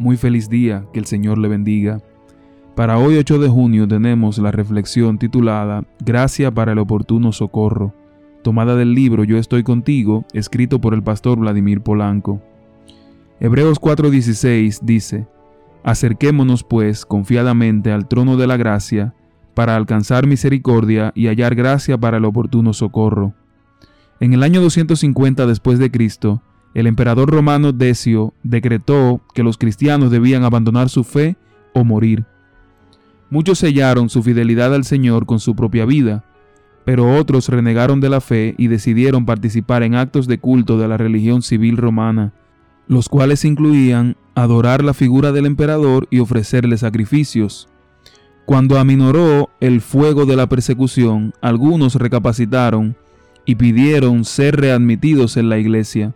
Muy feliz día, que el Señor le bendiga. Para hoy 8 de junio tenemos la reflexión titulada Gracia para el oportuno socorro, tomada del libro Yo estoy contigo, escrito por el pastor Vladimir Polanco. Hebreos 4:16 dice, Acerquémonos pues confiadamente al trono de la gracia, para alcanzar misericordia y hallar gracia para el oportuno socorro. En el año 250 después de Cristo, el emperador romano Decio decretó que los cristianos debían abandonar su fe o morir. Muchos sellaron su fidelidad al Señor con su propia vida, pero otros renegaron de la fe y decidieron participar en actos de culto de la religión civil romana, los cuales incluían adorar la figura del emperador y ofrecerle sacrificios. Cuando aminoró el fuego de la persecución, algunos recapacitaron y pidieron ser readmitidos en la iglesia.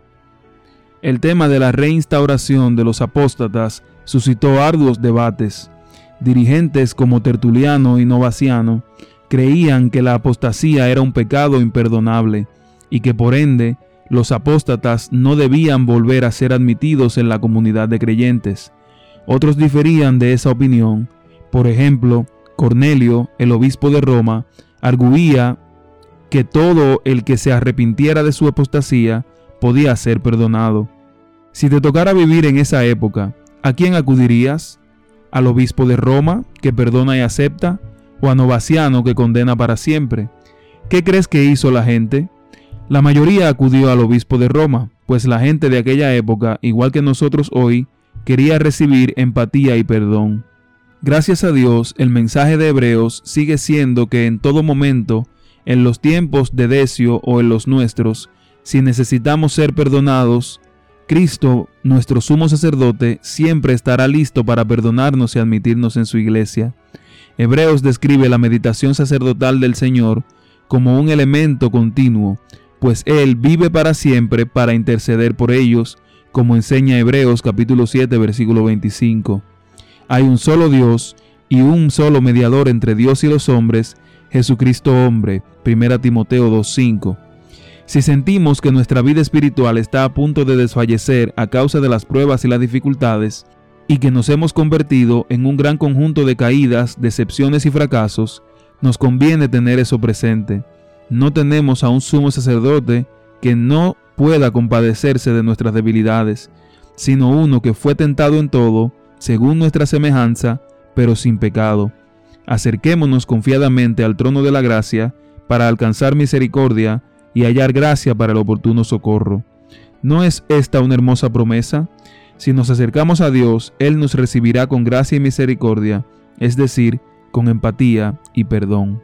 El tema de la reinstauración de los apóstatas suscitó arduos debates. Dirigentes como Tertuliano y Novaciano creían que la apostasía era un pecado imperdonable y que por ende los apóstatas no debían volver a ser admitidos en la comunidad de creyentes. Otros diferían de esa opinión. Por ejemplo, Cornelio, el obispo de Roma, arguía que todo el que se arrepintiera de su apostasía podía ser perdonado. Si te tocara vivir en esa época, ¿a quién acudirías? ¿Al obispo de Roma, que perdona y acepta? ¿O a Novaciano, que condena para siempre? ¿Qué crees que hizo la gente? La mayoría acudió al obispo de Roma, pues la gente de aquella época, igual que nosotros hoy, quería recibir empatía y perdón. Gracias a Dios, el mensaje de Hebreos sigue siendo que en todo momento, en los tiempos de Decio o en los nuestros, si necesitamos ser perdonados, Cristo, nuestro sumo sacerdote, siempre estará listo para perdonarnos y admitirnos en su iglesia. Hebreos describe la meditación sacerdotal del Señor como un elemento continuo, pues Él vive para siempre para interceder por ellos, como enseña Hebreos capítulo 7 versículo 25. Hay un solo Dios y un solo mediador entre Dios y los hombres, Jesucristo hombre. 1 Timoteo 2.5. Si sentimos que nuestra vida espiritual está a punto de desfallecer a causa de las pruebas y las dificultades, y que nos hemos convertido en un gran conjunto de caídas, decepciones y fracasos, nos conviene tener eso presente. No tenemos a un sumo sacerdote que no pueda compadecerse de nuestras debilidades, sino uno que fue tentado en todo, según nuestra semejanza, pero sin pecado. Acerquémonos confiadamente al trono de la gracia para alcanzar misericordia y hallar gracia para el oportuno socorro. ¿No es esta una hermosa promesa? Si nos acercamos a Dios, Él nos recibirá con gracia y misericordia, es decir, con empatía y perdón.